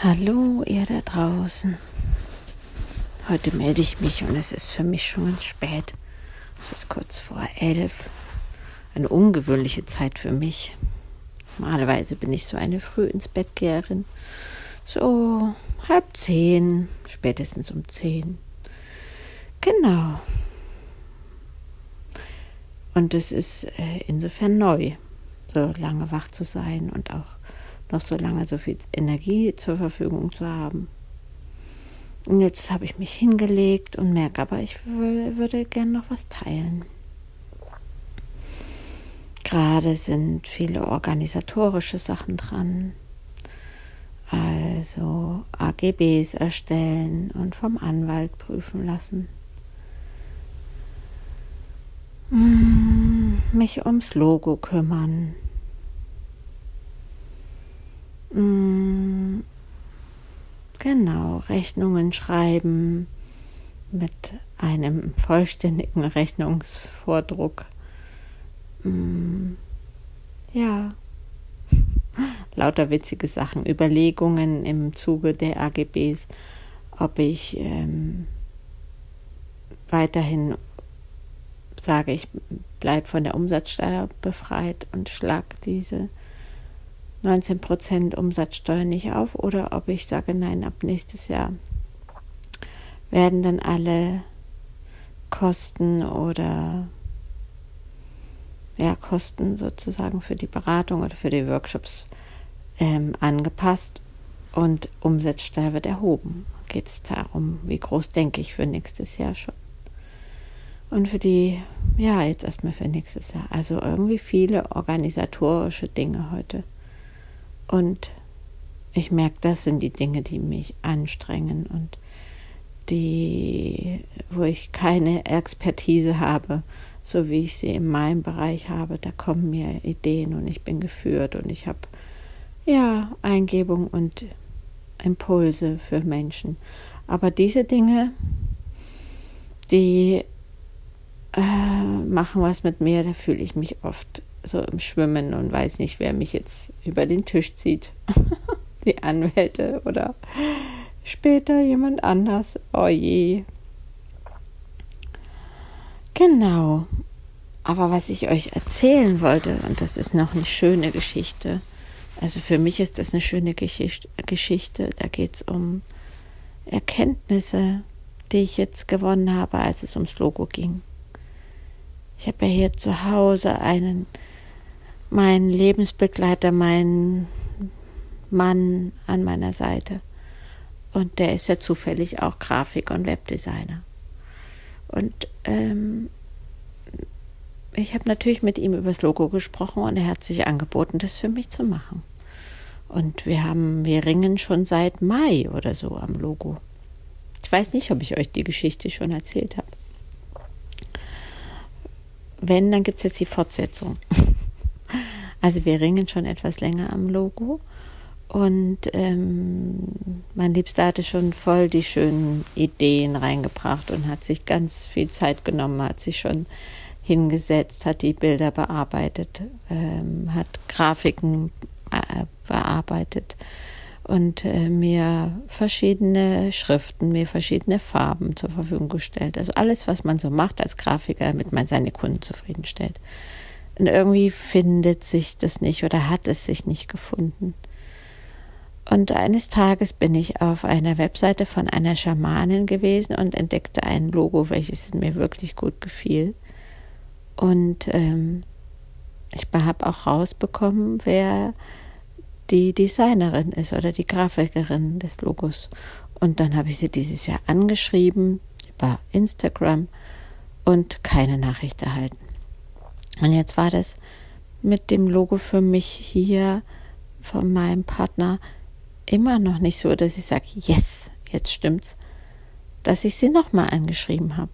Hallo, ihr da draußen. Heute melde ich mich und es ist für mich schon ganz spät. Es ist kurz vor elf. Eine ungewöhnliche Zeit für mich. Normalerweise bin ich so eine früh ins Bett Geherin. So halb zehn, spätestens um zehn. Genau. Und es ist äh, insofern neu, so lange wach zu sein und auch noch so lange so viel Energie zur Verfügung zu haben. Und jetzt habe ich mich hingelegt und merke aber, ich würde gerne noch was teilen. Gerade sind viele organisatorische Sachen dran. Also AGBs erstellen und vom Anwalt prüfen lassen. Hm, mich ums Logo kümmern. Mm, genau, Rechnungen schreiben mit einem vollständigen Rechnungsvordruck. Mm, ja, lauter witzige Sachen, Überlegungen im Zuge der AGBs, ob ich ähm, weiterhin sage, ich bleibe von der Umsatzsteuer befreit und schlag diese 19% Umsatzsteuer nicht auf oder ob ich sage, nein, ab nächstes Jahr werden dann alle Kosten oder ja, Kosten sozusagen für die Beratung oder für die Workshops ähm, angepasst und Umsatzsteuer wird erhoben. Geht es darum, wie groß denke ich für nächstes Jahr schon. Und für die, ja, jetzt erstmal für nächstes Jahr. Also irgendwie viele organisatorische Dinge heute. Und ich merke, das sind die Dinge, die mich anstrengen und die, wo ich keine Expertise habe, so wie ich sie in meinem Bereich habe. Da kommen mir Ideen und ich bin geführt und ich habe ja Eingebung und Impulse für Menschen. Aber diese Dinge, die äh, machen was mit mir, da fühle ich mich oft so im Schwimmen und weiß nicht, wer mich jetzt über den Tisch zieht. Die Anwälte oder später jemand anders. Oh je. Genau. Aber was ich euch erzählen wollte, und das ist noch eine schöne Geschichte, also für mich ist das eine schöne Geschichte, Geschichte. da geht es um Erkenntnisse, die ich jetzt gewonnen habe, als es ums Logo ging. Ich habe ja hier zu Hause einen mein Lebensbegleiter, mein Mann an meiner Seite. Und der ist ja zufällig auch Grafik- und Webdesigner. Und ähm, ich habe natürlich mit ihm über das Logo gesprochen und er hat sich angeboten, das für mich zu machen. Und wir haben, wir ringen schon seit Mai oder so am Logo. Ich weiß nicht, ob ich euch die Geschichte schon erzählt habe. Wenn, dann gibt es jetzt die Fortsetzung. Also wir ringen schon etwas länger am Logo. Und ähm, mein Liebster hatte schon voll die schönen Ideen reingebracht und hat sich ganz viel Zeit genommen, hat sich schon hingesetzt, hat die Bilder bearbeitet, ähm, hat Grafiken äh, bearbeitet und äh, mir verschiedene Schriften, mir verschiedene Farben zur Verfügung gestellt. Also alles, was man so macht als Grafiker, damit man seine Kunden zufriedenstellt. Und irgendwie findet sich das nicht oder hat es sich nicht gefunden. Und eines Tages bin ich auf einer Webseite von einer Schamanin gewesen und entdeckte ein Logo, welches mir wirklich gut gefiel. Und ähm, ich habe auch rausbekommen, wer die Designerin ist oder die Grafikerin des Logos. Und dann habe ich sie dieses Jahr angeschrieben über Instagram und keine Nachricht erhalten. Und jetzt war das mit dem Logo für mich hier von meinem Partner immer noch nicht so, dass ich sage, yes, jetzt stimmt's, dass ich sie nochmal angeschrieben habe.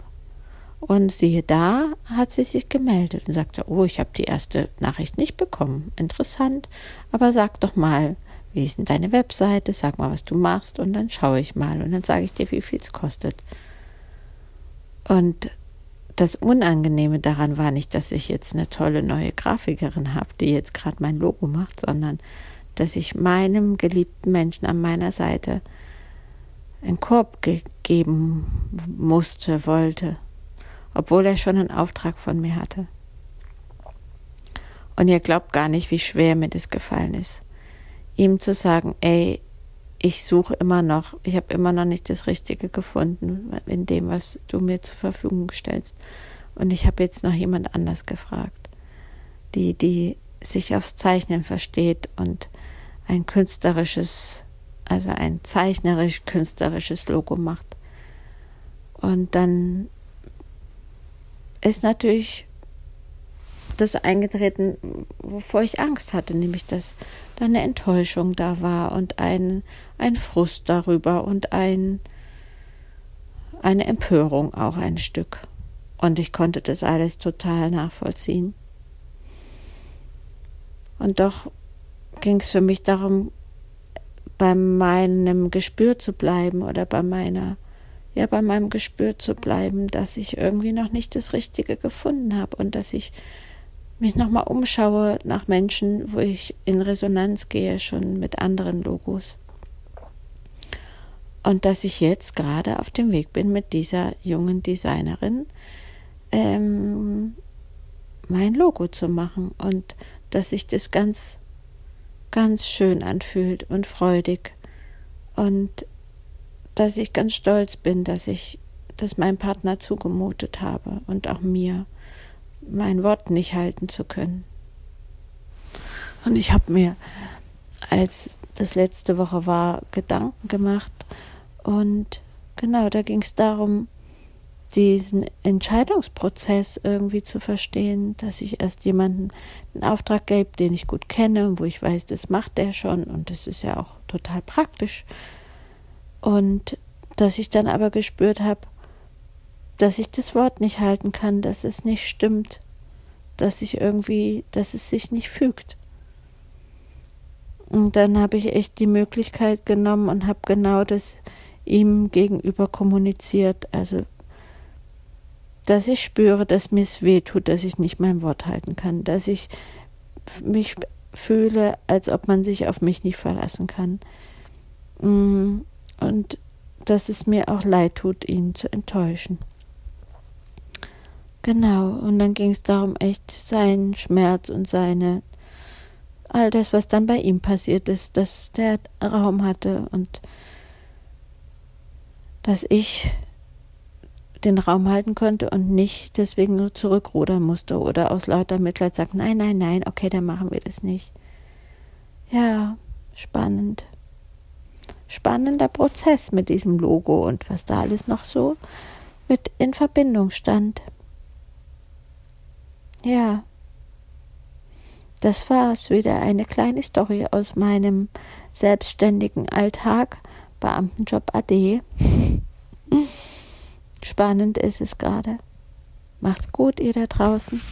Und siehe da, hat sie sich gemeldet und sagte, oh, ich habe die erste Nachricht nicht bekommen. Interessant, aber sag doch mal, wie ist denn deine Webseite? Sag mal, was du machst und dann schaue ich mal und dann sage ich dir, wie viel es kostet. Und das Unangenehme daran war nicht, dass ich jetzt eine tolle neue Grafikerin habe, die jetzt gerade mein Logo macht, sondern dass ich meinem geliebten Menschen an meiner Seite einen Korb geben musste, wollte, obwohl er schon einen Auftrag von mir hatte. Und ihr glaubt gar nicht, wie schwer mir das gefallen ist, ihm zu sagen, ey, ich suche immer noch, ich habe immer noch nicht das Richtige gefunden in dem, was du mir zur Verfügung stellst. Und ich habe jetzt noch jemand anders gefragt, die, die sich aufs Zeichnen versteht und ein künstlerisches, also ein zeichnerisch-künstlerisches Logo macht. Und dann ist natürlich das eingetreten, wovor ich Angst hatte, nämlich dass da eine Enttäuschung da war und ein, ein Frust darüber und ein, eine Empörung auch ein Stück. Und ich konnte das alles total nachvollziehen. Und doch ging es für mich darum, bei meinem Gespür zu bleiben oder bei meiner, ja, bei meinem Gespür zu bleiben, dass ich irgendwie noch nicht das Richtige gefunden habe und dass ich mich nochmal umschaue nach Menschen, wo ich in Resonanz gehe, schon mit anderen Logos. Und dass ich jetzt gerade auf dem Weg bin mit dieser jungen Designerin, ähm, mein Logo zu machen und dass sich das ganz, ganz schön anfühlt und freudig und dass ich ganz stolz bin, dass ich das meinem Partner zugemutet habe und auch mir mein Wort nicht halten zu können. Und ich habe mir, als das letzte Woche war, Gedanken gemacht und genau, da ging es darum, diesen Entscheidungsprozess irgendwie zu verstehen, dass ich erst jemanden einen Auftrag gebe, den ich gut kenne und wo ich weiß, das macht der schon und das ist ja auch total praktisch. Und dass ich dann aber gespürt habe, dass ich das Wort nicht halten kann, dass es nicht stimmt, dass ich irgendwie, dass es sich nicht fügt. Und dann habe ich echt die Möglichkeit genommen und habe genau das ihm gegenüber kommuniziert. Also, dass ich spüre, dass mir es weh tut, dass ich nicht mein Wort halten kann, dass ich mich fühle, als ob man sich auf mich nicht verlassen kann. Und dass es mir auch leid tut, ihn zu enttäuschen. Genau, und dann ging es darum, echt seinen Schmerz und seine, all das, was dann bei ihm passiert ist, dass der Raum hatte und dass ich den Raum halten konnte und nicht deswegen nur zurückrudern musste oder aus lauter Mitleid sagt, nein, nein, nein, okay, dann machen wir das nicht. Ja, spannend. Spannender Prozess mit diesem Logo und was da alles noch so mit in Verbindung stand. Ja, das war's wieder eine kleine Story aus meinem selbstständigen Alltag, Beamtenjob AD. Spannend ist es gerade. Macht's gut, ihr da draußen.